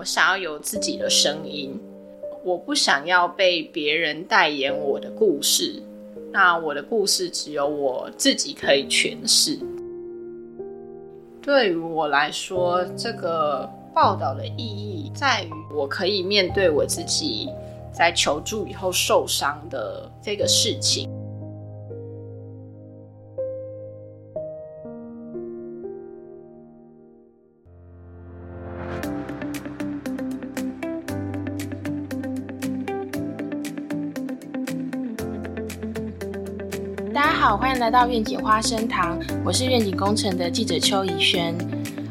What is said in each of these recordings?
我想要有自己的声音，我不想要被别人代言我的故事。那我的故事只有我自己可以诠释。对于我来说，这个报道的意义在于，我可以面对我自己在求助以后受伤的这个事情。来到愿景花生堂，我是愿景工程的记者邱怡轩。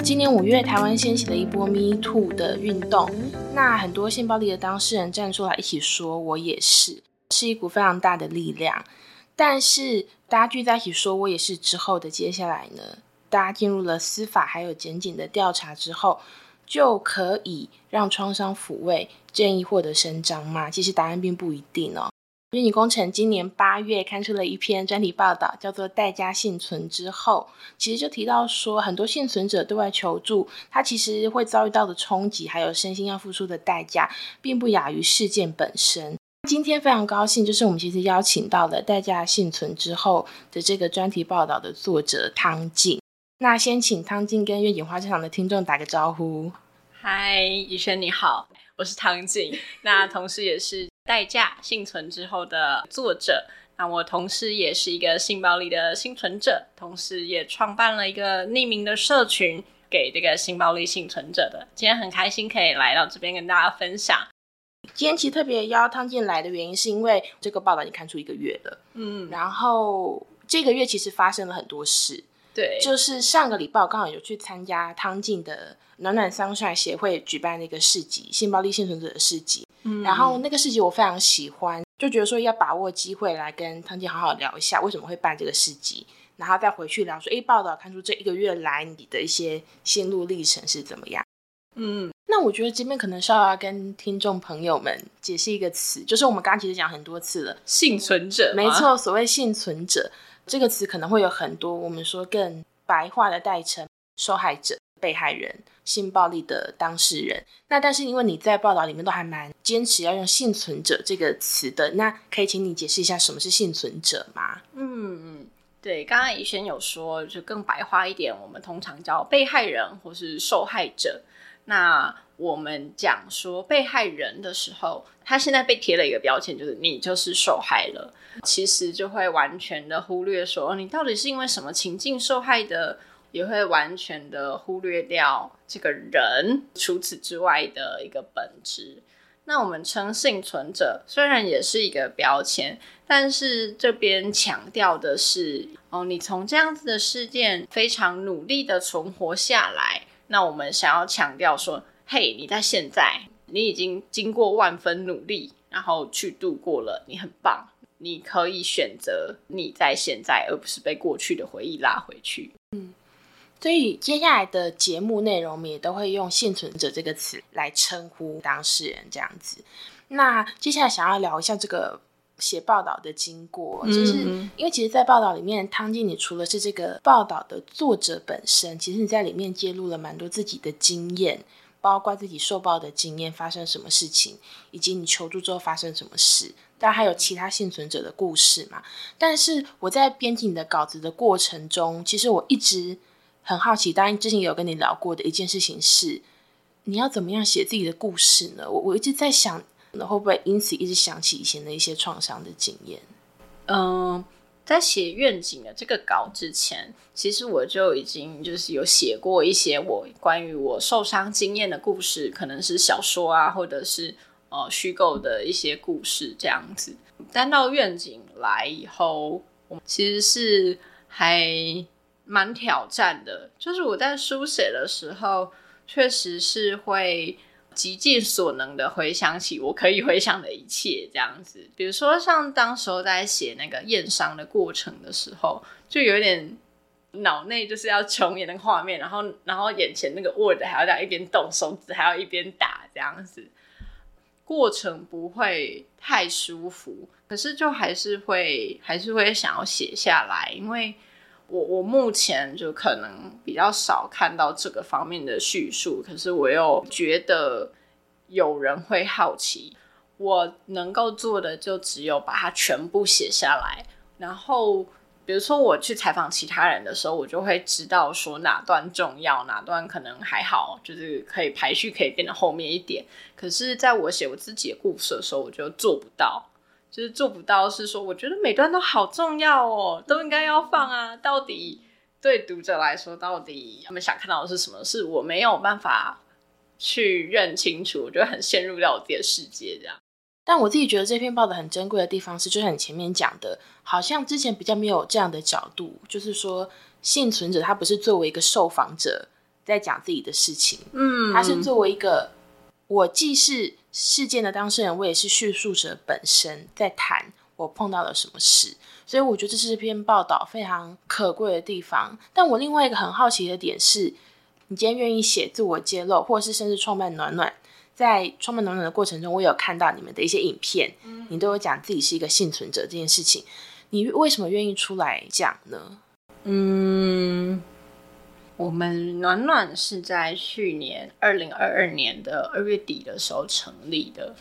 今年五月，台湾掀起了一波 Me Too 的运动，那很多性暴力的当事人站出来一起说“我也是”，是一股非常大的力量。但是大家聚在一起说“我也是”之后的接下来呢？大家进入了司法还有检警的调查之后，就可以让创伤抚慰、正义获得伸张吗？其实答案并不一定哦。愿景工程今年八月刊出了一篇专题报道，叫做《代价幸存》之后，其实就提到说，很多幸存者对外求助，他其实会遭遇到的冲击，还有身心要付出的代价，并不亚于事件本身。今天非常高兴，就是我们其实邀请到了《代价幸存》之后的这个专题报道的作者汤静。那先请汤静跟愿景花市场的听众打个招呼。嗨，宇轩你好，我是汤静，那同时也是。代价幸存之后的作者，那我同时也是一个性暴力的幸存者，同时也创办了一个匿名的社群给这个性暴力幸存者的。今天很开心可以来到这边跟大家分享。今天其实特别邀汤进来的原因，是因为这个报道已经看出一个月了，嗯，然后这个月其实发生了很多事，对，就是上个礼拜刚好有去参加汤静的暖暖桑帅协会举办那个市集，性暴力幸存者的市集。嗯。然后那个市集我非常喜欢，就觉得说要把握机会来跟汤静好好聊一下为什么会办这个市集，然后再回去聊说，哎，报道看出这一个月来你的一些心路历程是怎么样？嗯，那我觉得这边可能是要跟听众朋友们解释一个词，就是我们刚刚其实讲很多次了，幸存者，没错，所谓幸存者这个词可能会有很多我们说更白话的代称，受害者。被害人、性暴力的当事人，那但是因为你在报道里面都还蛮坚持要用幸存者这个词的，那可以请你解释一下什么是幸存者吗？嗯，对，刚刚怡轩有说，就更白话一点，我们通常叫被害人或是受害者。那我们讲说被害人的时候，他现在被贴了一个标签，就是你就是受害了，其实就会完全的忽略说你到底是因为什么情境受害的。也会完全的忽略掉这个人除此之外的一个本质。那我们称幸存者，虽然也是一个标签，但是这边强调的是，哦，你从这样子的事件非常努力的存活下来。那我们想要强调说，嘿，你在现在，你已经经过万分努力，然后去度过了，你很棒，你可以选择你在现在，而不是被过去的回忆拉回去。嗯。所以接下来的节目内容，我们也都会用“幸存者”这个词来称呼当事人，这样子。那接下来想要聊一下这个写报道的经过，就是因为其实，在报道里面，汤静，你除了是这个报道的作者本身，其实你在里面揭露了蛮多自己的经验，包括自己受报的经验，发生什么事情，以及你求助之后发生什么事，当然还有其他幸存者的故事嘛。但是我在编辑你的稿子的过程中，其实我一直。很好奇，当然之前有跟你聊过的一件事情是，你要怎么样写自己的故事呢？我我一直在想，会不会因此一直想起以前的一些创伤的经验？嗯，在写愿景的这个稿之前，其实我就已经就是有写过一些我关于我受伤经验的故事，可能是小说啊，或者是呃虚构的一些故事这样子。但到愿景来以后，我其实是还。蛮挑战的，就是我在书写的时候，确实是会极尽所能的回想起我可以回想的一切，这样子。比如说，像当时候在写那个验伤的过程的时候，就有点脑内就是要重演那个画面，然后然后眼前那个 Word 还要在一边动，手指还要一边打，这样子，过程不会太舒服，可是就还是会还是会想要写下来，因为。我我目前就可能比较少看到这个方面的叙述，可是我又觉得有人会好奇，我能够做的就只有把它全部写下来，然后。比如说我去采访其他人的时候，我就会知道说哪段重要，哪段可能还好，就是可以排序可以变得后面一点。可是在我写我自己的故事的时候，我就做不到，就是做不到是说，我觉得每段都好重要哦，都应该要放啊。到底对读者来说，到底他们想看到的是什么？是我没有办法去认清楚，我觉得很陷入到我自己的世界这样。但我自己觉得这篇报道很珍贵的地方是，就像你前面讲的，好像之前比较没有这样的角度，就是说幸存者他不是作为一个受访者在讲自己的事情，嗯，他是作为一个我既是事件的当事人，我也是叙述者本身在谈我碰到了什么事，所以我觉得这是篇报道非常可贵的地方。但我另外一个很好奇的点是，你今天愿意写自我揭露，或者是甚至创办暖暖。在创办暖暖的过程中，我有看到你们的一些影片，你都有讲自己是一个幸存者这件事情，你为什么愿意出来讲呢？嗯，我们暖暖是在去年二零二二年的二月底的时候成立的，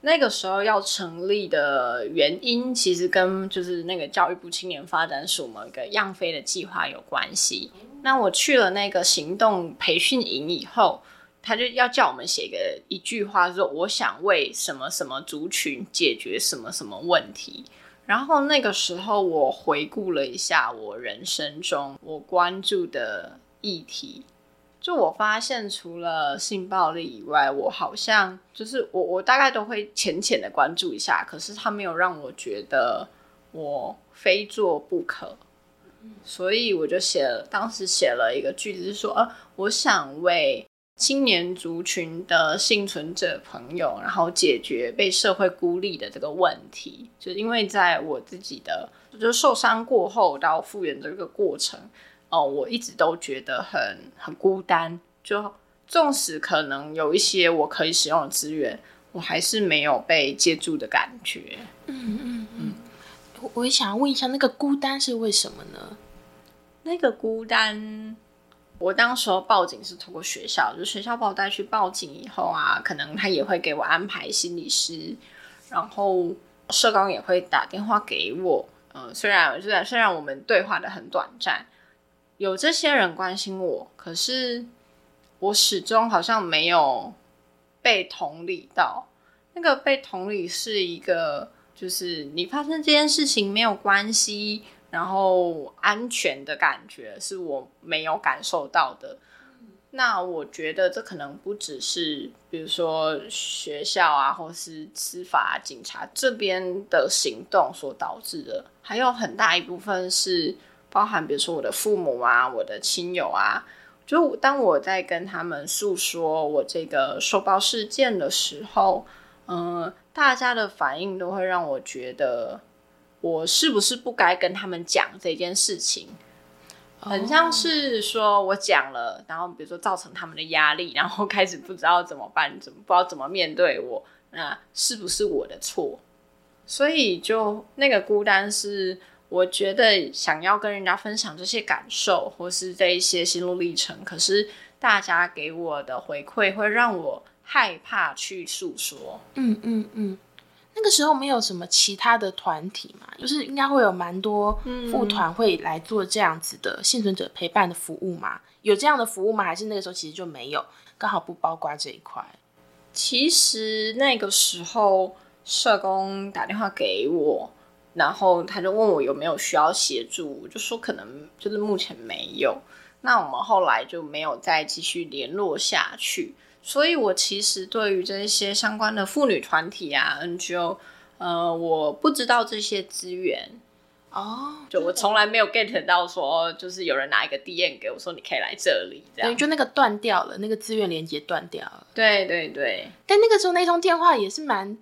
那个时候要成立的原因，其实跟就是那个教育部青年发展署某个样飞的计划有关系。那我去了那个行动培训营以后。他就要叫我们写一个一句话，说我想为什么什么族群解决什么什么问题。然后那个时候，我回顾了一下我人生中我关注的议题，就我发现除了性暴力以外，我好像就是我我大概都会浅浅的关注一下，可是他没有让我觉得我非做不可。所以我就写了，当时写了一个句子，是说，呃，我想为。青年族群的幸存者朋友，然后解决被社会孤立的这个问题，就是因为在我自己的就受伤过后到复原的这个过程，哦，我一直都觉得很很孤单。就纵使可能有一些我可以使用的资源，我还是没有被接住的感觉。嗯嗯嗯，我我也想要问一下，那个孤单是为什么呢？那个孤单。我当时候报警是通过学校，就学校把我带去报警以后啊，可能他也会给我安排心理师，然后社工也会打电话给我。嗯，虽然虽然虽然我们对话的很短暂，有这些人关心我，可是我始终好像没有被同理到。那个被同理是一个，就是你发生这件事情没有关系。然后安全的感觉是我没有感受到的。那我觉得这可能不只是，比如说学校啊，或是司法、警察这边的行动所导致的，还有很大一部分是包含，比如说我的父母啊，我的亲友啊。就当我在跟他们诉说我这个受暴事件的时候，嗯，大家的反应都会让我觉得。我是不是不该跟他们讲这件事情？很像是说我讲了，然后比如说造成他们的压力，然后开始不知道怎么办，怎么不知道怎么面对我，那是不是我的错？所以就那个孤单是，我觉得想要跟人家分享这些感受，或是这一些心路历程，可是大家给我的回馈会让我害怕去诉说。嗯嗯嗯。那个时候没有什么其他的团体嘛，就是应该会有蛮多副团会来做这样子的幸存者陪伴的服务嘛？有这样的服务吗？还是那个时候其实就没有，刚好不包括这一块？其实那个时候社工打电话给我，然后他就问我有没有需要协助，我就说可能就是目前没有。那我们后来就没有再继续联络下去。所以，我其实对于这些相关的妇女团体啊，NGO，呃，我不知道这些资源哦，就我从来没有 get 到说，就是有人拿一个 DM 给我说你可以来这里，这样就那个断掉了，那个资源连接断掉了。对对对，但那个时候那通电话也是蛮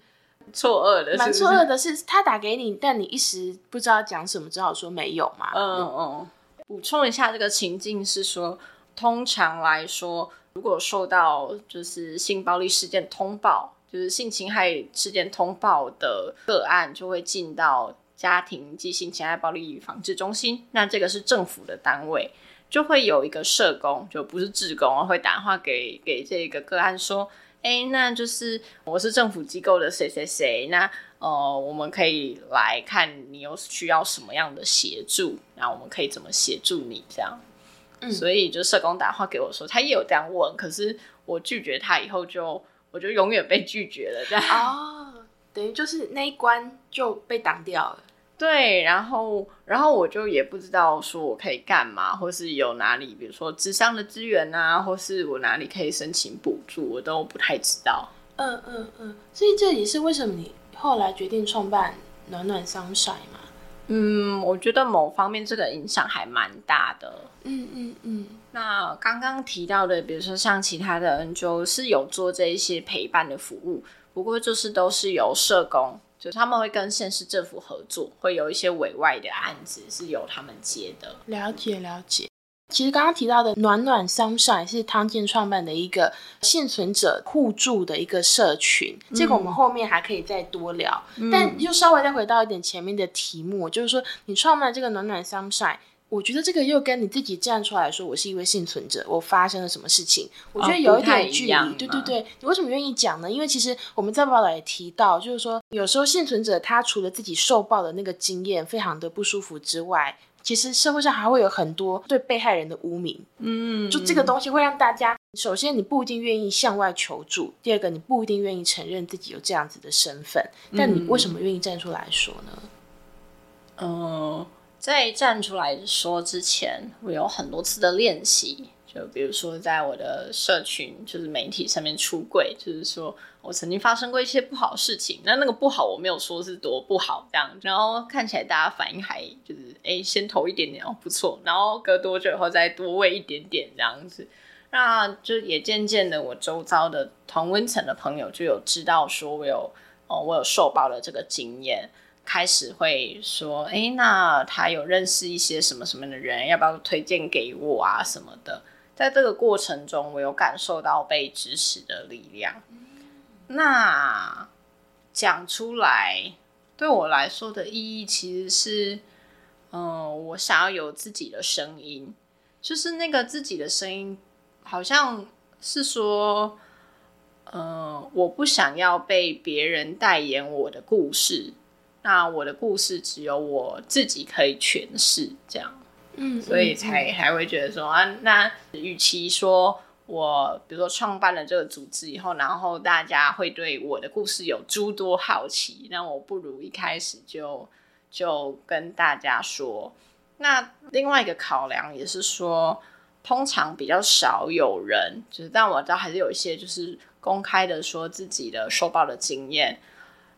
错愕的，蛮错愕的是他打给你，但你一时不知道讲什么，只好说没有嘛。嗯嗯，补充一下，这个情境是说，通常来说。如果受到就是性暴力事件通报，就是性侵害事件通报的个案，就会进到家庭及性侵害暴力防治中心，那这个是政府的单位，就会有一个社工，就不是志工，会打电话给给这个个案说，哎，那就是我是政府机构的谁谁谁，那呃，我们可以来看你有需要什么样的协助，那我们可以怎么协助你这样。所以就社工打电话给我说，他也有这样问，可是我拒绝他以后就我就永远被拒绝了，这样哦，等于就是那一关就被挡掉了。对，然后然后我就也不知道说我可以干嘛，或是有哪里，比如说智商的资源啊，或是我哪里可以申请补助，我都不太知道。嗯嗯嗯，所以这也是为什么你后来决定创办暖暖 Sunshine 嘛？嗯，我觉得某方面这个影响还蛮大的。嗯嗯嗯。那刚刚提到的，比如说像其他的 NGO 是有做这一些陪伴的服务，不过就是都是由社工，就他们会跟县市政府合作，会有一些委外的案子是由他们接的。了解了解。其实刚刚提到的暖暖 Sunshine 是汤健创办的一个幸存者互助的一个社群，这个我们后面还可以再多聊。但又稍微再回到一点前面的题目，就是说你创办这个暖暖 Sunshine，我觉得这个又跟你自己站出来说我是一位幸存者，我发生了什么事情，我觉得有一点距离。对对对，你为什么愿意讲呢？因为其实我们在报道也提到，就是说有时候幸存者他除了自己受报的那个经验非常的不舒服之外。其实社会上还会有很多对被害人的污名，嗯，就这个东西会让大家，首先你不一定愿意向外求助，第二个你不一定愿意承认自己有这样子的身份，但你为什么愿意站出来说呢？嗯，在站出来说之前，我有很多次的练习。就比如说，在我的社群，就是媒体上面出柜，就是说我曾经发生过一些不好的事情。那那个不好，我没有说是多不好这样。然后看起来大家反应还就是，哎，先投一点点哦，不错。然后隔多久以后再多喂一点点这样子。那就也渐渐的，我周遭的同温层的朋友就有知道说我有哦，我有受报的这个经验，开始会说，哎，那他有认识一些什么什么的人，要不要推荐给我啊什么的。在这个过程中，我有感受到被支持的力量。那讲出来对我来说的意义，其实是，嗯，我想要有自己的声音，就是那个自己的声音，好像是说，嗯，我不想要被别人代言我的故事，那我的故事只有我自己可以诠释，这样。嗯，所以才还会觉得说啊，那与其说我比如说创办了这个组织以后，然后大家会对我的故事有诸多好奇，那我不如一开始就就跟大家说。那另外一个考量也是说，通常比较少有人，就是但我知道还是有一些就是公开的说自己的受报的经验。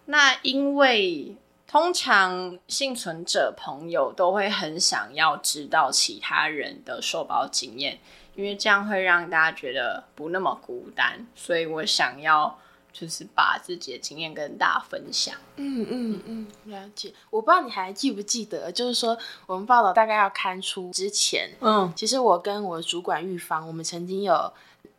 那因为。通常幸存者朋友都会很想要知道其他人的受保经验，因为这样会让大家觉得不那么孤单。所以我想要就是把自己的经验跟大家分享。嗯嗯嗯，了解。我不知道你还记不记得，就是说我们报道大概要刊出之前，嗯，其实我跟我主管预防，我们曾经有。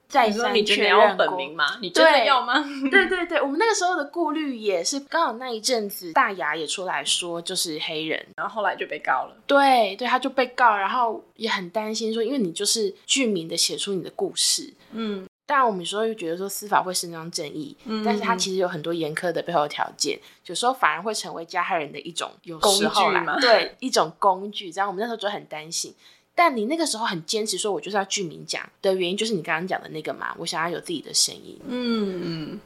再三确认本名吗？你真的要吗？对对对，我们那个时候的顾虑也是，刚好那一阵子大牙也出来说就是黑人，然后后来就被告了。对对，他就被告，然后也很担心说，因为你就是剧名的写出你的故事，嗯，当然我们有时候又觉得说司法会伸张正义，嗯，但是他其实有很多严苛的背后条件，有时候反而会成为加害人的一种有时候啦，对，一种工具，这样我们那时候就很担心。但你那个时候很坚持说，我就是要剧名讲的原因，就是你刚刚讲的那个嘛，我想要有自己的声音。嗯嗯。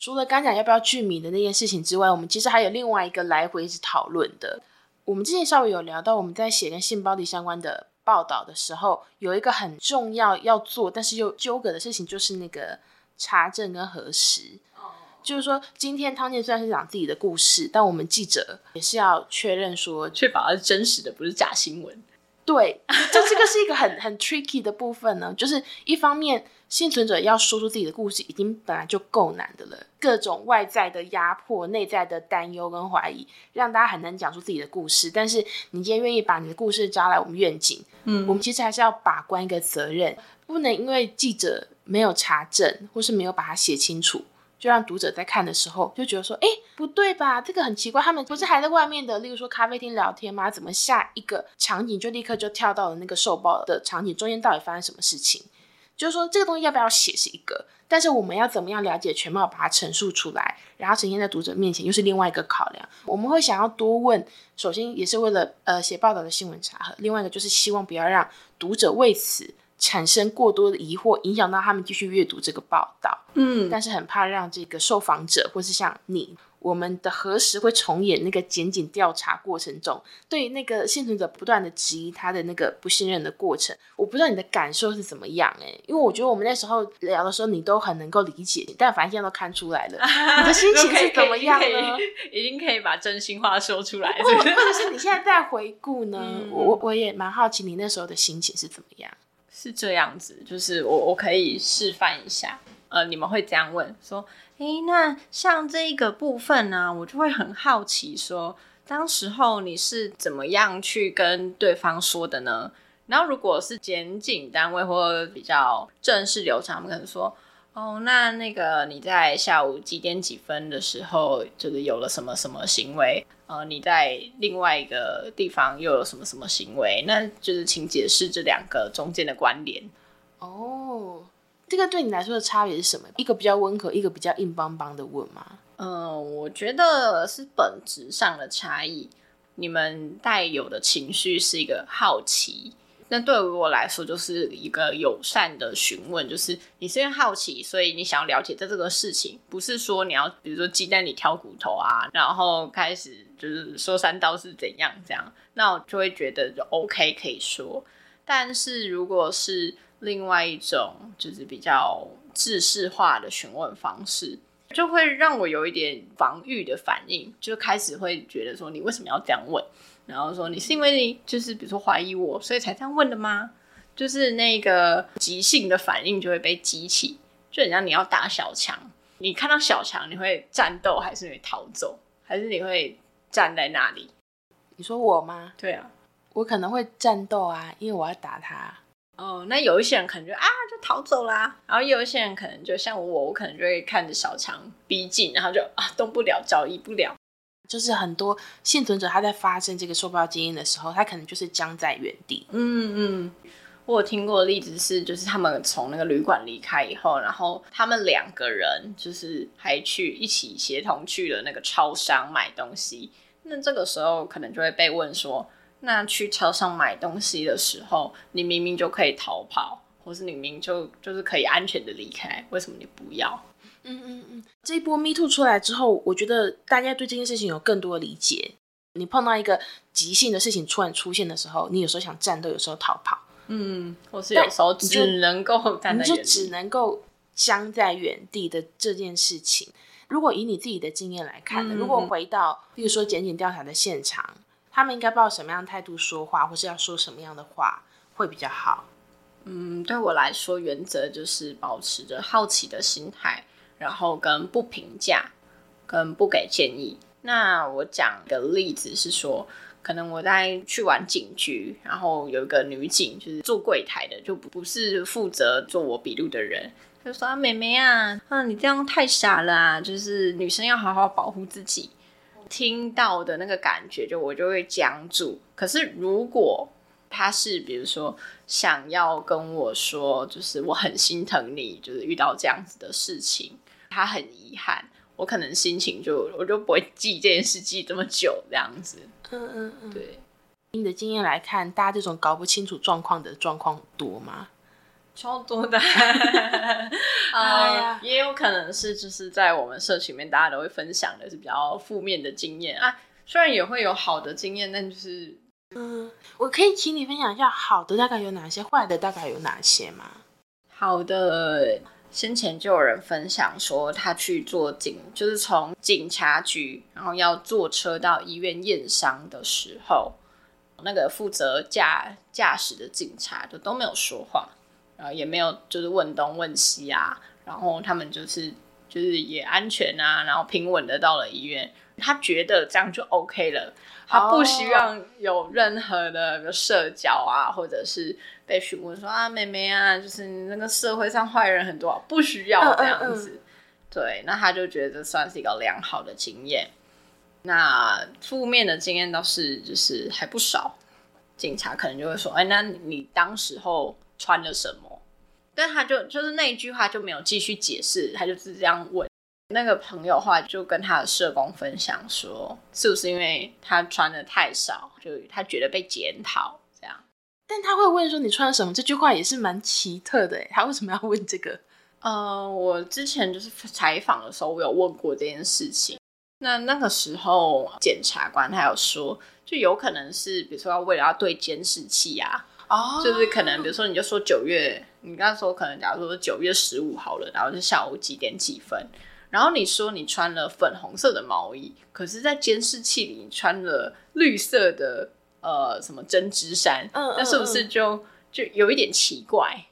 除了刚讲要不要剧名的那件事情之外，我们其实还有另外一个来回一直讨论的。我们之前稍微有聊到，我们在写跟性暴力相关的报道的时候，有一个很重要要做，但是又纠葛的事情，就是那个查证跟核实。就是说，今天汤健虽然是讲自己的故事，但我们记者也是要确认说，确保它是真实的，不是假新闻。对，就这个是一个很很 tricky 的部分呢。就是一方面，幸存者要说出自己的故事，已经本来就够难的了。各种外在的压迫、内在的担忧跟怀疑，让大家很难讲出自己的故事。但是你今天愿意把你的故事交来我们愿景，嗯，我们其实还是要把关一个责任，不能因为记者没有查证，或是没有把它写清楚。就让读者在看的时候就觉得说，哎，不对吧？这个很奇怪，他们不是还在外面的，例如说咖啡厅聊天吗？怎么下一个场景就立刻就跳到了那个受报的场景？中间到底发生什么事情？就是说这个东西要不要写是一个，但是我们要怎么样了解全貌，把它陈述出来，然后呈现在读者面前，又是另外一个考量。我们会想要多问，首先也是为了呃写报道的新闻查核，另外一个就是希望不要让读者为此。产生过多的疑惑，影响到他们继续阅读这个报道。嗯，但是很怕让这个受访者，或是像你，我们的核实会重演那个检警调查过程中，对那个幸存者不断的质疑他的那个不信任的过程。我不知道你的感受是怎么样哎，因为我觉得我们那时候聊的时候，你都很能够理解，但反正现在都看出来了，你的心情是怎么样呢？已经可以把真心话说出来，或或者是你现在在回顾呢？我我也蛮好奇你那时候的心情是怎么样。是这样子，就是我我可以示范一下，呃，你们会这样问说，诶，那像这一个部分呢，我就会很好奇说，当时候你是怎么样去跟对方说的呢？然后如果是检警单位或比较正式流程，他们可能说。哦，那那个你在下午几点几分的时候，就是有了什么什么行为？呃，你在另外一个地方又有什么什么行为？那就是请解释这两个中间的关联。哦，这个对你来说的差别是什么？一个比较温和，一个比较硬邦邦的问吗？嗯，我觉得是本质上的差异。你们带有的情绪是一个好奇。那对于我来说，就是一个友善的询问，就是你是因为好奇，所以你想要了解在这个事情，不是说你要，比如说鸡蛋里挑骨头啊，然后开始就是说三刀是怎样这样，那我就会觉得就 OK 可以说。但是如果是另外一种，就是比较制式化的询问方式，就会让我有一点防御的反应，就开始会觉得说你为什么要这样问？然后说你是因为你就是比如说怀疑我，所以才这样问的吗？就是那个即兴的反应就会被激起，就很像你要打小强，你看到小强你会战斗还是你会逃走，还是你会站在那里？你说我吗？对啊，我可能会战斗啊，因为我要打他。哦，那有一些人可能就啊就逃走啦，然后有一些人可能就像我，我可能就会看着小强逼近，然后就啊动不了，交易不了。就是很多幸存者他在发生这个受报经验的时候，他可能就是僵在原地。嗯嗯，我有听过的例子是，就是他们从那个旅馆离开以后，然后他们两个人就是还去一起协同去了那个超商买东西。那这个时候可能就会被问说：那去超商买东西的时候，你明明就可以逃跑，或是你明明就就是可以安全的离开，为什么你不要？嗯嗯嗯，这一波 Me Too 出来之后，我觉得大家对这件事情有更多的理解。你碰到一个急性的事情突然出现的时候，你有时候想战斗，有时候逃跑，嗯，或是有时候只能够站在你就只能够僵在原地的这件事情。如果以你自己的经验来看呢？如果回到，比如说检警调查的现场，他们应该抱什么样的态度说话，或是要说什么样的话会比较好？嗯，对我来说，原则就是保持着好奇的心态。然后跟不评价，跟不给建议。那我讲个例子是说，可能我在去玩警局，然后有一个女警就是做柜台的，就不是负责做我笔录的人，就说：“啊，妹妹啊，啊，你这样太傻了啊！就是女生要好好保护自己。”听到的那个感觉，就我就会僵住。可是如果他是比如说想要跟我说，就是我很心疼你，就是遇到这样子的事情。他很遗憾，我可能心情就 我就不会记这件事记这么久这样子。嗯嗯嗯，对。你的经验来看，大家这种搞不清楚状况的状况多吗？超多的。啊，也有可能是就是在我们社群里面，大家都会分享的是比较负面的经验啊。虽然也会有好的经验，但就是嗯，我可以请你分享一下好的大概有哪些，坏的大概有哪些吗？好的。先前就有人分享说，他去做警，就是从警察局，然后要坐车到医院验伤的时候，那个负责驾驾驶的警察就都没有说话，然后也没有就是问东问西啊，然后他们就是就是也安全啊，然后平稳的到了医院，他觉得这样就 OK 了。他不希望有任何的社交啊，或者是被询问说啊，妹妹啊，就是那个社会上坏人很多，不需要这样子。对，那他就觉得这算是一个良好的经验。那负面的经验倒是就是还不少，警察可能就会说：“哎，那你当时候穿了什么？”但他就就是那一句话就没有继续解释，他就是这样问。那个朋友话就跟他的社工分享说：“是不是因为他穿的太少，就他觉得被检讨这样？”但他会问说：“你穿了什么？”这句话也是蛮奇特的，他为什么要问这个？呃，我之前就是采访的时候，我有问过这件事情。那那个时候，检察官他有说，就有可能是，比如说要为了要对监视器啊，哦，就是可能，比如说你就说九月，你刚刚说可能假如说九月十五好了，然后是下午几点几分，然后你说你穿了粉红色的毛衣，可是，在监视器里穿了绿色的呃什么针织衫，嗯，那是不是就就有一点奇怪？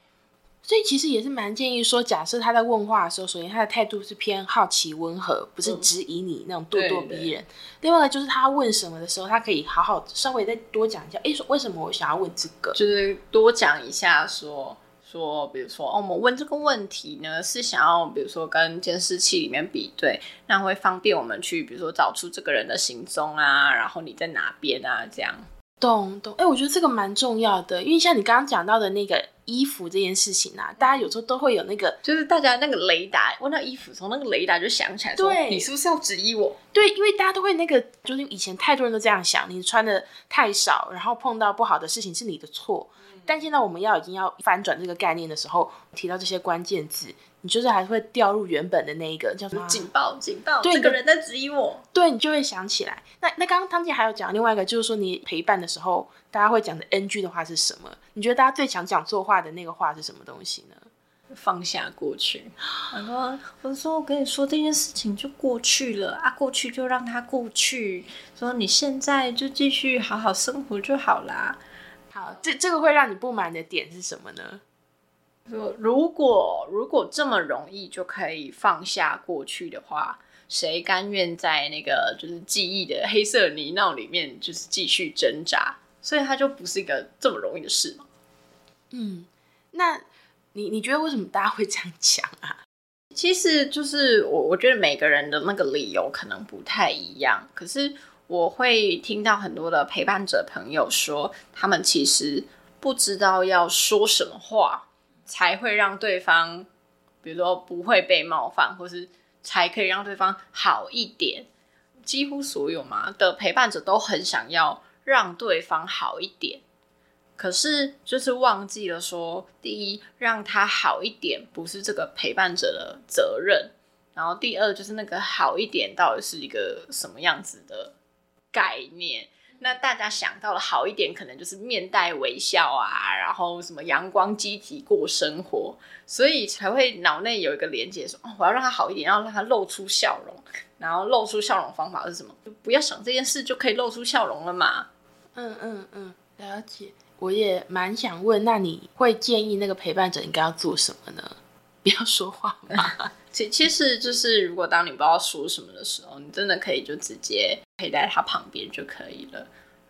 所以其实也是蛮建议说，假设他在问话的时候，首先他的态度是偏好奇温和，不是质疑你那种咄咄逼人。另外一个就是他问什么的时候，他可以好好稍微再多讲一下，哎，说为什么我想要问这个，就是多讲一下，说说，比如说，哦，我们问这个问题呢，是想要比如说跟监视器里面比对，那会方便我们去，比如说找出这个人的行踪啊，然后你在哪边啊，这样。懂懂，哎，我觉得这个蛮重要的，因为像你刚刚讲到的那个衣服这件事情啊，大家有时候都会有那个，就是大家那个雷达问到衣服，从那个雷达就想起来，对，你是不是要质疑我？对，因为大家都会那个，就是以前太多人都这样想，你穿的太少，然后碰到不好的事情是你的错。但现在我们要已经要翻转这个概念的时候，提到这些关键字。你就是还会掉入原本的那一个叫什么警报？警报！对，这个人在质疑我。对，你就会想起来。那那刚刚汤姐还有讲另外一个，就是说你陪伴的时候，大家会讲的 NG 的话是什么？你觉得大家最想讲错话的那个话是什么东西呢？放下过去。我说，我说，我跟你说，这件事情就过去了啊，过去就让它过去。说你现在就继续好好生活就好啦。好，这这个会让你不满的点是什么呢？说如果如果这么容易就可以放下过去的话，谁甘愿在那个就是记忆的黑色泥淖里面就是继续挣扎？所以它就不是一个这么容易的事嘛。嗯，那你你觉得为什么大家会这样讲啊？其实就是我我觉得每个人的那个理由可能不太一样，可是我会听到很多的陪伴者朋友说，他们其实不知道要说什么话。才会让对方，比如说不会被冒犯，或是才可以让对方好一点。几乎所有嘛的陪伴者都很想要让对方好一点，可是就是忘记了说，第一让他好一点不是这个陪伴者的责任，然后第二就是那个好一点到底是一个什么样子的概念。那大家想到了好一点，可能就是面带微笑啊，然后什么阳光积极过生活，所以才会脑内有一个连接，说哦，我要让他好一点，要让他露出笑容，然后露出笑容方法是什么？就不要想这件事就可以露出笑容了嘛。嗯嗯嗯，了解。我也蛮想问，那你会建议那个陪伴者应该要做什么呢？要说话吗？其其实就是，如果当你不知道说什么的时候，你真的可以就直接陪在他旁边就可以了。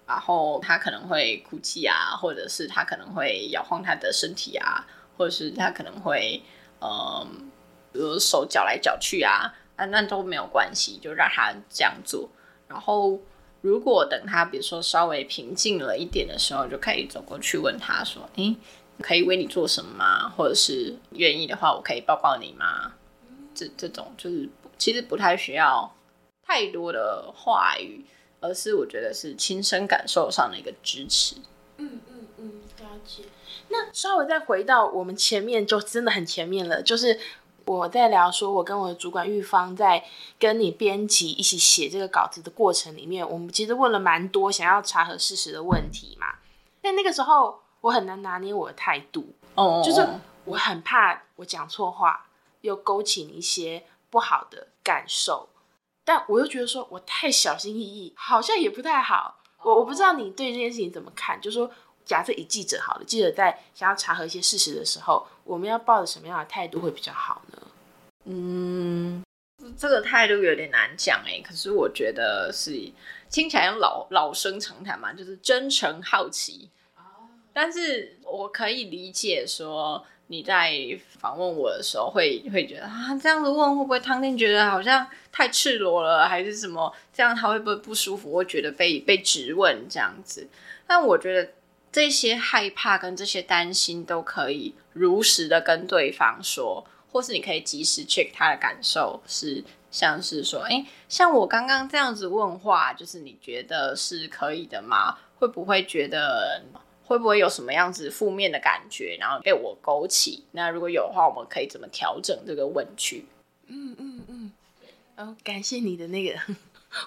然后他可能会哭泣啊，或者是他可能会摇晃他的身体啊，或者是他可能会嗯，比如手搅来搅去啊，啊，那都没有关系，就让他这样做。然后如果等他比如说稍微平静了一点的时候，就可以走过去问他说：“诶，可以为你做什么吗？或者是愿意的话，我可以抱抱你吗？”这这种就是其实不太需要太多的话语，而是我觉得是亲身感受上的一个支持。嗯嗯嗯，了解。那稍微再回到我们前面，就真的很前面了。就是我在聊说，我跟我的主管玉芳在跟你编辑一起写这个稿子的过程里面，我们其实问了蛮多想要查核事实的问题嘛。但那个时候我很难拿捏我的态度，哦，就是我很怕我讲错话。又勾起你一些不好的感受，但我又觉得说我太小心翼翼，好像也不太好。我我不知道你对这件事情怎么看？就说假设以记者好了，记者在想要查核一些事实的时候，我们要抱着什么样的态度会比较好呢？嗯，这个态度有点难讲哎。可是我觉得是听起来像老老生常谈嘛，就是真诚好奇。但是我可以理解说。你在访问我的时候会会觉得啊，这样子问会不会汤店觉得好像太赤裸了，还是什么？这样他会不会不舒服？会觉得被被质问这样子？但我觉得这些害怕跟这些担心都可以如实的跟对方说，或是你可以及时 check 他的感受，是像是说，哎，像我刚刚这样子问话，就是你觉得是可以的吗？会不会觉得？会不会有什么样子负面的感觉，然后被我勾起？那如果有的话，我们可以怎么调整这个问句？嗯嗯嗯。哦，感谢你的那个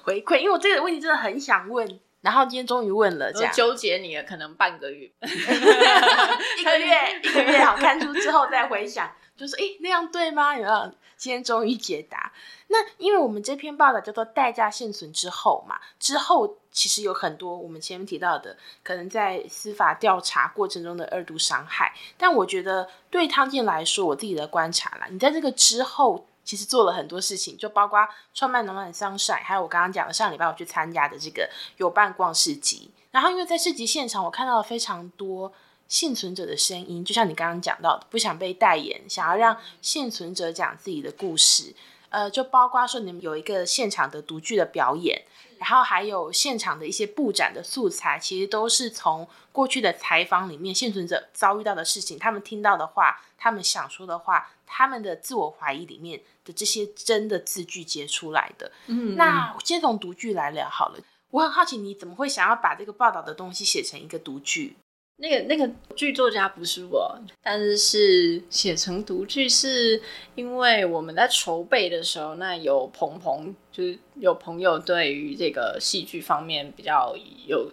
回馈，因为我这个问题真的很想问，然后今天终于问了，这样纠结你了可能半个月，一个月，一个月，好看出之后再回想，就是哎，那样对吗？有没有？今天终于解答。那因为我们这篇报道叫做“代价现存之后”嘛，之后其实有很多我们前面提到的，可能在司法调查过程中的二度伤害。但我觉得对汤健来说，我自己的观察啦，你在这个之后其实做了很多事情，就包括创办暖暖桑晒，还有我刚刚讲的上礼拜我去参加的这个有伴逛市集。然后因为在市集现场，我看到了非常多。幸存者的声音，就像你刚刚讲到的，不想被代言，想要让幸存者讲自己的故事。呃，就包括说你们有一个现场的独剧的表演，然后还有现场的一些布展的素材，其实都是从过去的采访里面幸存者遭遇到的事情，他们听到的话，他们想说的话，他们的自我怀疑里面的这些真的字句结出来的。嗯，那先从独剧来聊好了。我很好奇，你怎么会想要把这个报道的东西写成一个独剧？那个那个剧作家不是我，但是是写成独剧，是因为我们在筹备的时候，那有朋朋，就是有朋友对于这个戏剧方面比较有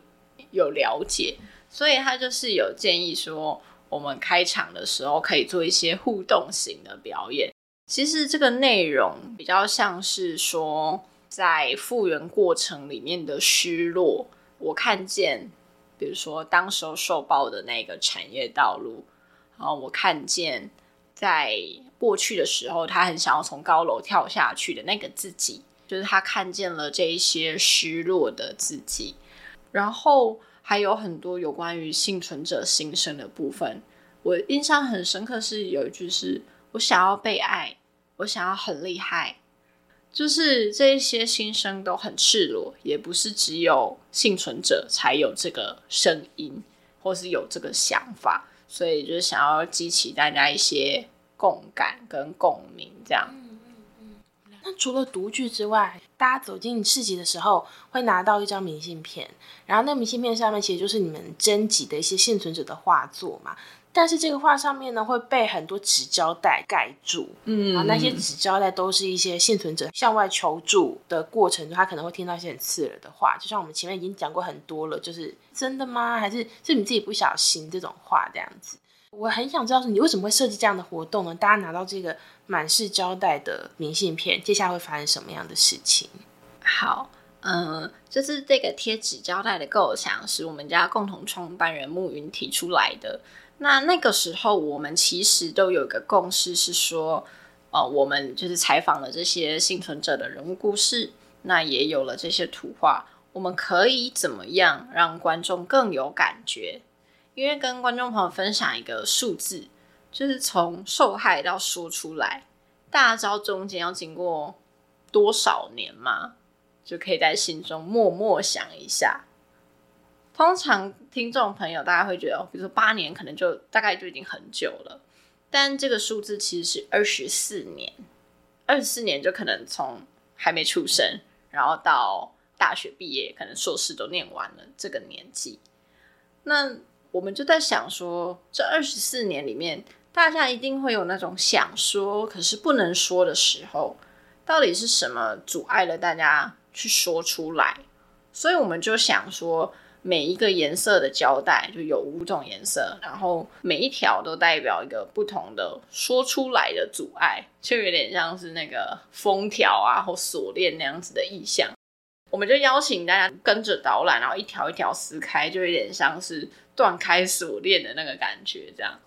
有了解，所以他就是有建议说，我们开场的时候可以做一些互动型的表演。其实这个内容比较像是说，在复原过程里面的失落，我看见。比如说，当时候受报的那个产业道路，然后我看见在过去的时候，他很想要从高楼跳下去的那个自己，就是他看见了这一些失落的自己。然后还有很多有关于幸存者心声的部分，我印象很深刻是有一句是：“我想要被爱，我想要很厉害。”就是这一些心声都很赤裸，也不是只有幸存者才有这个声音，或是有这个想法，所以就想要激起大家一些共感跟共鸣，这样。那除了独剧之外，大家走进市集的时候会拿到一张明信片，然后那明信片上面其实就是你们征集的一些幸存者的画作嘛。但是这个画上面呢，会被很多纸胶带盖住，嗯，啊，那些纸胶带都是一些幸存者向外求助的过程中，他可能会听到一些很刺耳的话，就像我们前面已经讲过很多了，就是真的吗？还是是你自己不小心这种话这样子？我很想知道是你为什么会设计这样的活动呢？大家拿到这个满是胶带的明信片，接下来会发生什么样的事情？好，嗯，就是这个贴纸胶带的构想是我们家共同创办人慕云提出来的。那那个时候，我们其实都有一个共识，是说，呃，我们就是采访了这些幸存者的人物故事，那也有了这些图画，我们可以怎么样让观众更有感觉？因为跟观众朋友分享一个数字，就是从受害到说出来，大家知道中间要经过多少年吗？就可以在心中默默想一下。通常听众朋友大家会觉得，比如说八年可能就大概就已经很久了，但这个数字其实是二十四年，二十四年就可能从还没出生，然后到大学毕业，可能硕士都念完了这个年纪。那我们就在想说，这二十四年里面，大家一定会有那种想说可是不能说的时候，到底是什么阻碍了大家去说出来？所以我们就想说。每一个颜色的胶带就有五种颜色，然后每一条都代表一个不同的说出来的阻碍，就有点像是那个封条啊或锁链那样子的意象。我们就邀请大家跟着导览，然后一条一条撕开，就有点像是断开锁链的那个感觉。这样，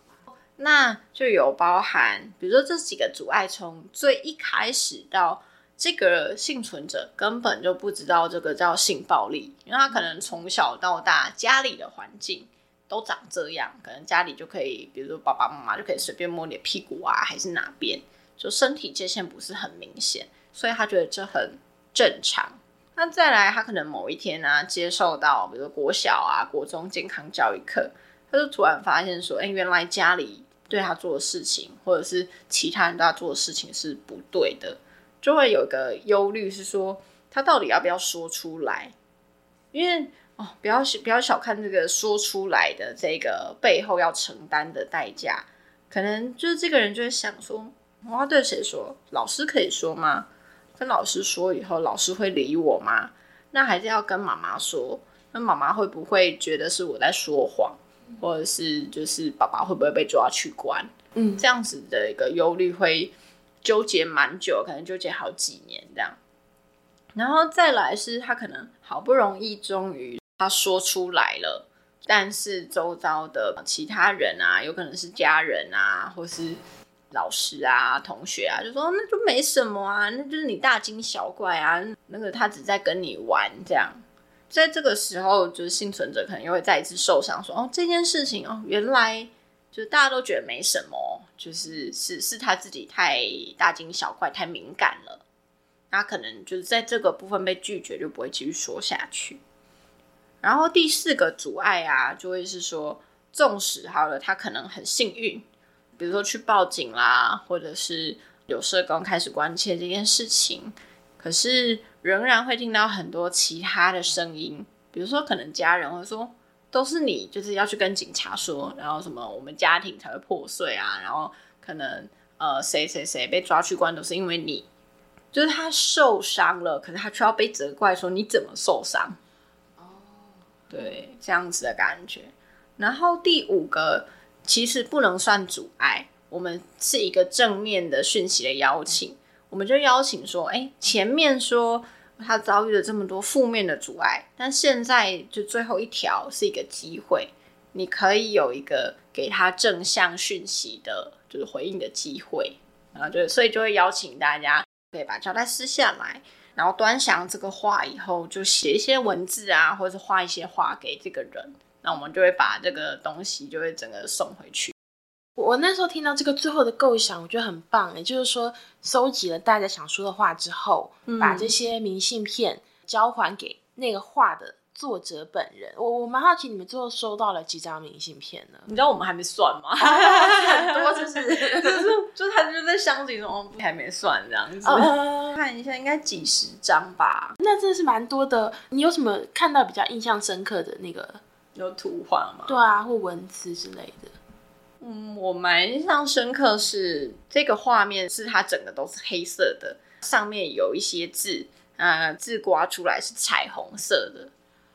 那就有包含，比如说这几个阻碍，从最一开始到。这个幸存者根本就不知道这个叫性暴力，因为他可能从小到大家里的环境都长这样，可能家里就可以，比如说爸爸妈妈就可以随便摸你的屁股啊，还是哪边，就身体界限不是很明显，所以他觉得这很正常。那再来，他可能某一天呢，接受到比如说国小啊、国中健康教育课，他就突然发现说，哎，原来家里对他做的事情，或者是其他人对他做的事情是不对的，就会有一个忧虑，是说他到底要不要说出来？因为哦，不要不要小看这个说出来的这个背后要承担的代价，可能就是这个人就会想说，我要对谁说？老师可以说吗？跟老师说以后，老师会理我吗？那还是要跟妈妈说。那妈妈会不会觉得是我在说谎，或者是就是爸爸会不会被抓去关？嗯，这样子的一个忧虑会纠结蛮久，可能纠结好几年这样。然后再来是他可能好不容易终于他说出来了，但是周遭的其他人啊，有可能是家人啊，或是。老师啊，同学啊，就说那就没什么啊，那就是你大惊小怪啊，那个他只在跟你玩这样。在这个时候，就是幸存者可能又会再一次受伤，说哦这件事情哦，原来就是大家都觉得没什么，就是是是他自己太大惊小怪、太敏感了。那可能就是在这个部分被拒绝，就不会继续说下去。然后第四个阻碍啊，就会是说，纵使好了，他可能很幸运。比如说去报警啦，或者是有社工开始关切这件事情，可是仍然会听到很多其他的声音，比如说可能家人会说，都是你就是要去跟警察说，然后什么我们家庭才会破碎啊，然后可能呃谁谁谁被抓去关都是因为你，就是他受伤了，可是他却要被责怪说你怎么受伤？哦，对，这样子的感觉。然后第五个。其实不能算阻碍，我们是一个正面的讯息的邀请，我们就邀请说，哎，前面说他遭遇了这么多负面的阻碍，但现在就最后一条是一个机会，你可以有一个给他正向讯息的，就是回应的机会，然后就所以就会邀请大家可以把胶带撕下来，然后端详这个画以后，就写一些文字啊，或者画一些画给这个人。那我们就会把这个东西就会整个送回去。我那时候听到这个最后的构想，我觉得很棒。也就是说，收集了大家想说的话之后，把这些明信片交还给那个画的作者本人。我我蛮好奇，你们最后收到了几张明信片呢？你知道我们还没算吗？很多，就是就是就是他就在箱子里哦，还没算这样子。看一下，应该几十张吧。那真的是蛮多的。你有什么看到比较印象深刻的那个？有图画吗？对啊，或文字之类的。嗯，我蛮印象深刻是这个画面，是它整个都是黑色的，上面有一些字，呃，字刮出来是彩虹色的。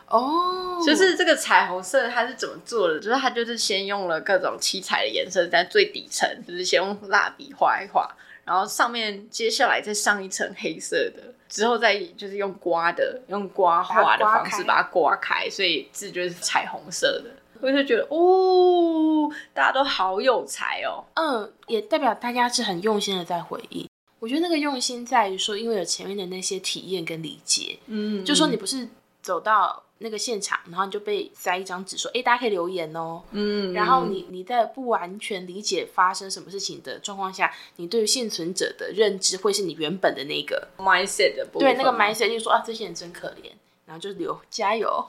哦，就是这个彩虹色它是怎么做的？就是它就是先用了各种七彩的颜色在最底层，就是先用蜡笔画一画。然后上面接下来再上一层黑色的，之后再就是用刮的，用刮画的方式把它刮开，所以字就是彩虹色的。我就觉得哦，大家都好有才哦。嗯，也代表大家是很用心的在回忆。我觉得那个用心在于说，因为有前面的那些体验跟理解，嗯，就说你不是走到。那个现场，然后你就被塞一张纸，说：“哎，大家可以留言哦。”嗯，然后你你在不完全理解发生什么事情的状况下，你对于幸存者的认知会是你原本的那个 mindset 的部分。对，那个 mindset 就说啊，这些人真可怜。然后就留加油，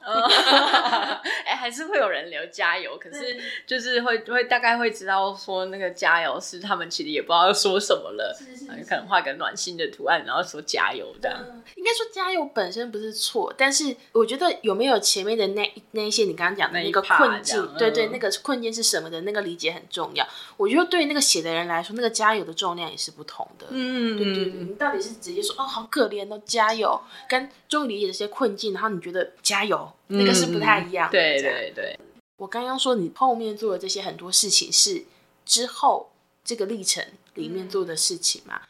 哎，还是会有人留加油，可是就是会会大概会知道说那个加油是他们其实也不知道说什么了，可能画个暖心的图案，然后说加油这样。应该说加油本身不是错，但是我觉得有没有前面的那那一些你刚刚讲的那个困境，对对，那个困境是什么的那个理解很重要。我觉得对那个写的人来说，那个加油的重量也是不同的。嗯，对对对，你到底是直接说哦好可怜哦加油，跟终于理解这些困境。然后你觉得加油，那个是不太一样。对对对，我刚刚说你后面做的这些很多事情是之后这个历程里面做的事情嘛？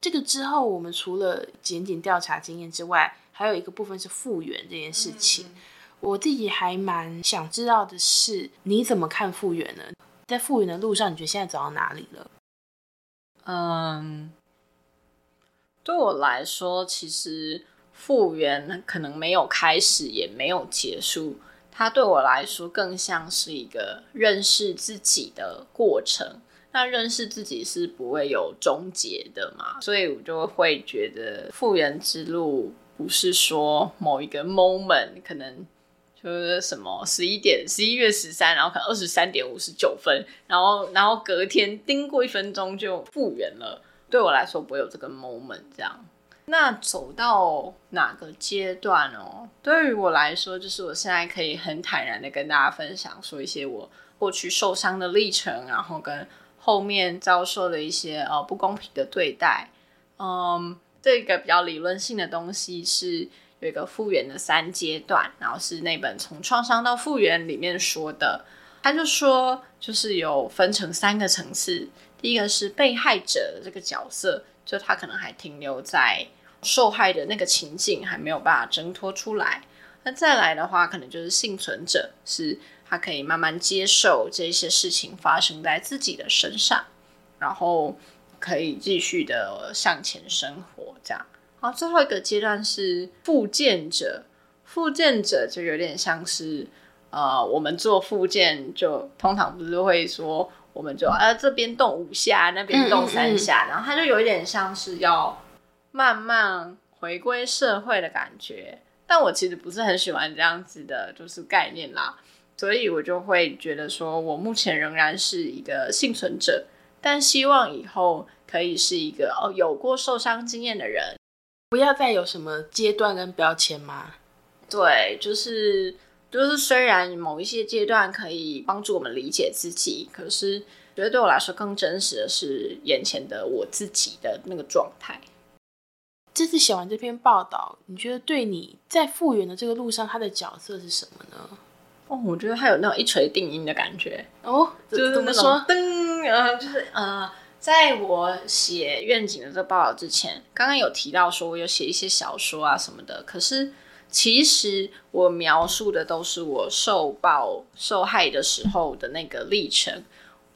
这个之后，我们除了检警调查经验之外，还有一个部分是复原这件事情。我自己还蛮想知道的是，你怎么看复原呢？在复原的路上，你觉得现在走到哪里了？嗯，对我来说，其实。复原可能没有开始，也没有结束，它对我来说更像是一个认识自己的过程。那认识自己是不会有终结的嘛，所以我就会觉得复原之路不是说某一个 moment 可能就是什么十一点十一月十三，然后可能二十三点五十九分，然后然后隔天盯过一分钟就复原了。对我来说不会有这个 moment 这样。那走到哪个阶段哦？对于我来说，就是我现在可以很坦然的跟大家分享，说一些我过去受伤的历程，然后跟。后面遭受的一些呃不公平的对待，嗯，这个比较理论性的东西是有一个复原的三阶段，然后是那本从创伤到复原里面说的，他就说就是有分成三个层次，第一个是被害者的这个角色，就他可能还停留在受害的那个情境，还没有办法挣脱出来，那再来的话，可能就是幸存者是。他可以慢慢接受这些事情发生在自己的身上，然后可以继续的向前生活。这样，好，最后一个阶段是复健者。复健者就有点像是，呃，我们做复健就通常不是会说，我们就呃这边动五下，那边动三下，然后他就有一点像是要慢慢回归社会的感觉。但我其实不是很喜欢这样子的，就是概念啦。所以我就会觉得说，我目前仍然是一个幸存者，但希望以后可以是一个哦有过受伤经验的人，不要再有什么阶段跟标签吗？对，就是就是，虽然某一些阶段可以帮助我们理解自己，可是觉得对我来说更真实的是眼前的我自己的那个状态。这次写完这篇报道，你觉得对你在复原的这个路上，他的角色是什么呢？哦，我觉得他有那种一锤定音的感觉哦，就是那种噔，然后就是呃，在我写愿景的这个报道之前，刚刚有提到说我有写一些小说啊什么的，可是其实我描述的都是我受暴受害的时候的那个历程，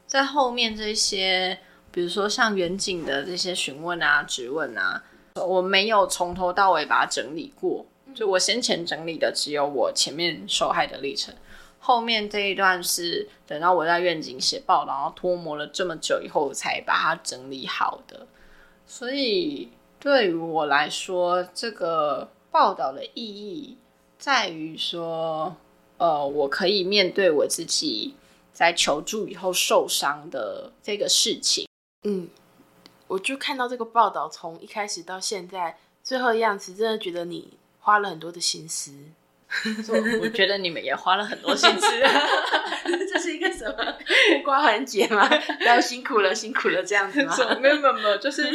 在后面这些，比如说像远景的这些询问啊、质问啊，我没有从头到尾把它整理过。就我先前整理的只有我前面受害的历程，后面这一段是等到我在愿景写报，然后脱模了这么久以后才把它整理好的。所以对于我来说，这个报道的意义在于说，呃，我可以面对我自己在求助以后受伤的这个事情。嗯，我就看到这个报道从一开始到现在最后的样子，真的觉得你。花了很多的心思，我觉得你们也花了很多心思。这是一个什么过关环节吗？要辛苦了，辛苦了这样子吗？没有没有没有，就是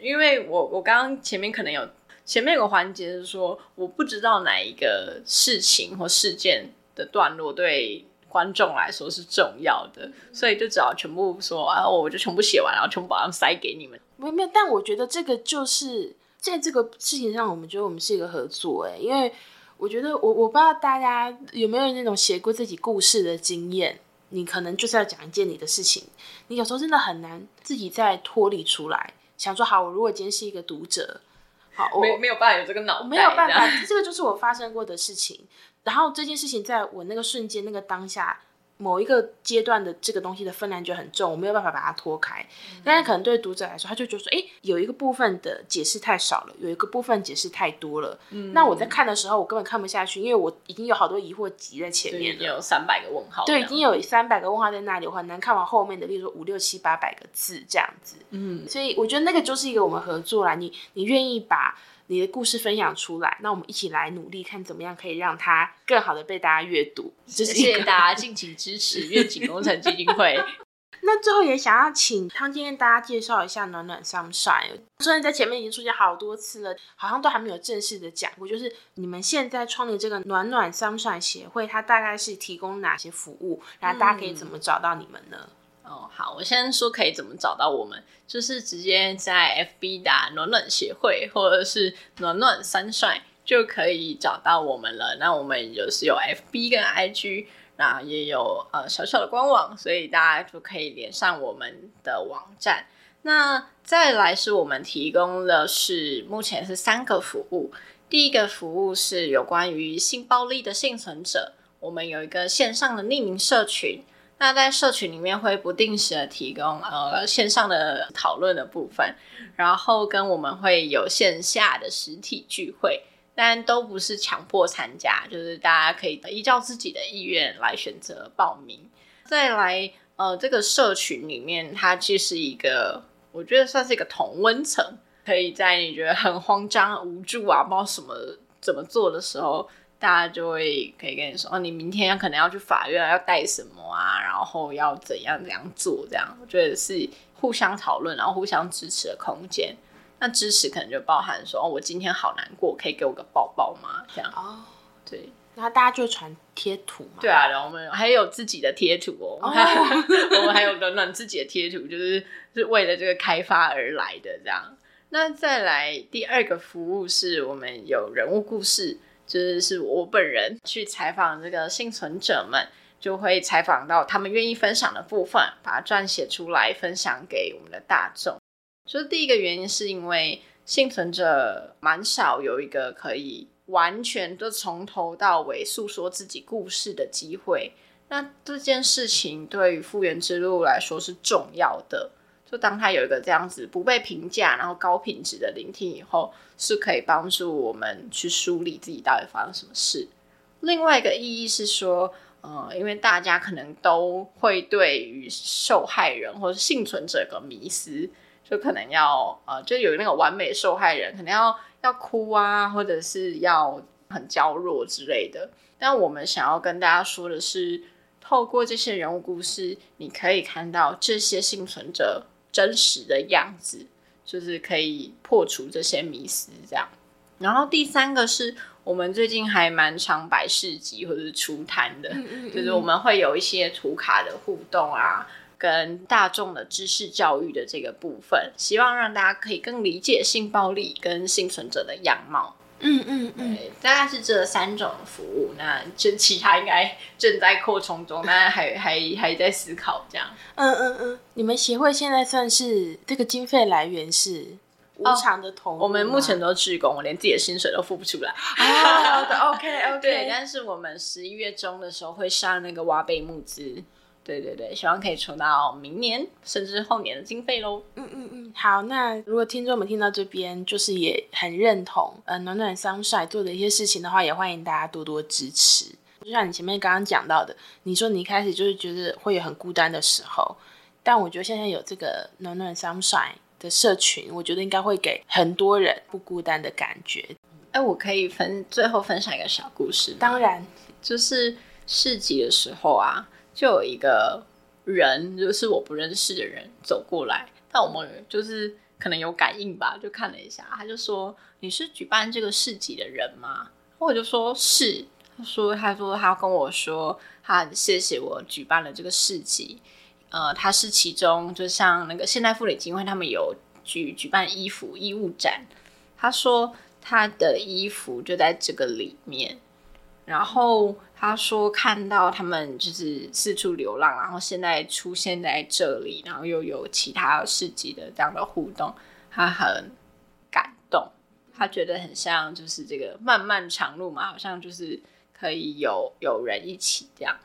因为我我刚刚前面可能有前面有个环节是说，我不知道哪一个事情或事件的段落对观众来说是重要的，所以就只好全部说啊，我就全部写完，然后全部把它们塞给你们。没有没有，但我觉得这个就是。在这个事情上，我们觉得我们是一个合作哎，因为我觉得我我不知道大家有没有那种写过自己故事的经验，你可能就是要讲一件你的事情，你有时候真的很难自己再脱离出来，想说好，我如果今天是一个读者，好，我没没有办法有这个脑，没有办法，这个就是我发生过的事情，然后这件事情在我那个瞬间那个当下。某一个阶段的这个东西的分量就很重，我没有办法把它脱开。但是可能对读者来说，他就觉得说，哎，有一个部分的解释太少了，有一个部分解释太多了。嗯，那我在看的时候，我根本看不下去，因为我已经有好多疑惑集在前面了，有三百个问号。对，已经有三百个问号在那里，我很难看完后面的，例如说五六七八百个字这样子。嗯，所以我觉得那个就是一个我们合作啦，你你愿意把。你的故事分享出来，那我们一起来努力，看怎么样可以让它更好的被大家阅读。谢谢大家敬请支持愿景工程基金会。那最后也想要请汤今天大家介绍一下暖暖 Sunshine。虽然在前面已经出现好多次了，好像都还没有正式的讲过，就是你们现在创立这个暖暖 Sunshine 协会，它大概是提供哪些服务，然后大家可以怎么找到你们呢？哦，好，我先说可以怎么找到我们，就是直接在 FB 打暖暖协会，或者是暖暖三帅就可以找到我们了。那我们就是有 FB 跟 IG，那也有呃小小的官网，所以大家就可以连上我们的网站。那再来是我们提供的是目前是三个服务，第一个服务是有关于性暴力的幸存者。我们有一个线上的匿名社群。那在社群里面会不定时的提供呃线上的讨论的部分，然后跟我们会有线下的实体聚会，但都不是强迫参加，就是大家可以依照自己的意愿来选择报名。再来呃这个社群里面，它其实一个我觉得算是一个同温层，可以在你觉得很慌张无助啊，不知道什么怎么做的时候。大家就会可以跟你说哦，你明天可能要去法院，要带什么啊？然后要怎样怎样做？这样我觉得是互相讨论，然后互相支持的空间。那支持可能就包含说哦，我今天好难过，可以给我个抱抱吗？这样哦，对。然后大家就传贴图嘛。对啊，然后我们还有自己的贴图哦，我们还有暖暖自己的贴图，就是是为了这个开发而来的这样。那再来第二个服务是我们有人物故事。就是是我本人去采访这个幸存者们，就会采访到他们愿意分享的部分，把它撰写出来分享给我们的大众。就是第一个原因是因为幸存者蛮少有一个可以完全都从头到尾诉说自己故事的机会。那这件事情对于复原之路来说是重要的。就当他有一个这样子不被评价，然后高品质的聆听以后，是可以帮助我们去梳理自己到底发生什么事。另外一个意义是说，呃，因为大家可能都会对于受害人或者幸存者个迷思，就可能要呃，就有那个完美受害人，可能要要哭啊，或者是要很娇弱之类的。但我们想要跟大家说的是，透过这些人物故事，你可以看到这些幸存者。真实的样子，就是可以破除这些迷思，这样。然后第三个是我们最近还蛮常摆市集或者是出摊的，就是我们会有一些图卡的互动啊，跟大众的知识教育的这个部分，希望让大家可以更理解性暴力跟幸存者的样貌。嗯嗯嗯，大概是这三种服务，那这其他应该正在扩充中，但还 还还在思考这样。嗯嗯嗯，你们协会现在算是这个经费来源是无偿的投入，我们目前都是工，我连自己的薪水都付不出来。好的，OK OK。对，但是我们十一月中的时候会上那个挖贝募资。对对对，希望可以筹到明年甚至后年的经费喽。嗯嗯嗯，好，那如果听众们听到这边，就是也很认同，呃，暖暖 sunshine 做的一些事情的话，也欢迎大家多多支持。就像你前面刚刚讲到的，你说你一开始就是觉得会有很孤单的时候，但我觉得现在有这个暖暖 sunshine 的社群，我觉得应该会给很多人不孤单的感觉。哎，我可以分最后分享一个小故事，当然就是市集的时候啊。就有一个人，就是我不认识的人走过来，但我们就是可能有感应吧，就看了一下，他就说：“你是举办这个市集的人吗？”我就说是。他说：“他说他跟我说，他谢谢我举办了这个市集。呃，他是其中，就像那个现代妇女基金会，他们有举举办衣服衣物展。他说他的衣服就在这个里面。”然后他说看到他们就是四处流浪，然后现在出现在这里，然后又有其他市集的这样的互动，他很感动。他觉得很像就是这个漫漫长路嘛，好像就是可以有有人一起这样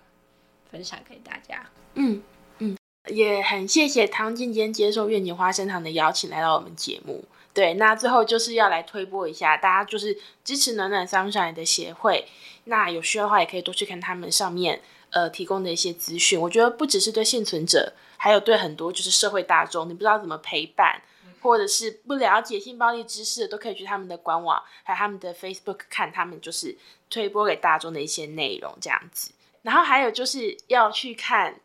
分享给大家。嗯嗯，也很谢谢汤静今天接受愿景花生堂的邀请来到我们节目。对，那最后就是要来推播一下，大家就是支持暖暖 sunshine 的协会。那有需要的话，也可以多去看他们上面呃提供的一些资讯。我觉得不只是对幸存者，还有对很多就是社会大众，你不知道怎么陪伴，或者是不了解性暴力知识的，都可以去他们的官网，还有他们的 Facebook 看他们就是推播给大众的一些内容这样子。然后还有就是要去看。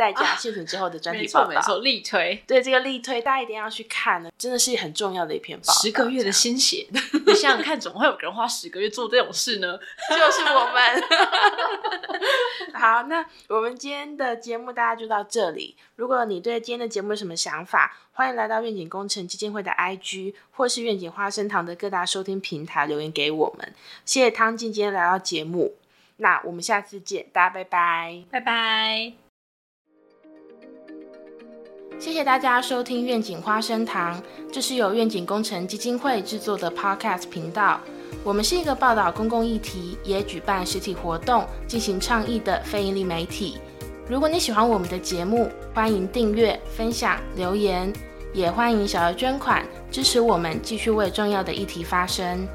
代价幸存之后的专题报道，没错，力推，对这个力推，大家一定要去看呢，真的是很重要的一篇报道。十个月的心血，你想想看，怎么会有人花十个月做这种事呢？就是我们。好，那我们今天的节目大家就到这里。如果你对今天的节目有什么想法，欢迎来到愿景工程基金会的 IG，或是愿景花生堂的各大收听平台留言给我们。谢谢汤静今天来到节目，那我们下次见，大家拜拜，拜拜。谢谢大家收听愿景花生堂，这是由愿景工程基金会制作的 Podcast 频道。我们是一个报道公共议题，也举办实体活动进行倡议的非营利媒体。如果你喜欢我们的节目，欢迎订阅、分享、留言，也欢迎小额捐款支持我们，继续为重要的议题发声。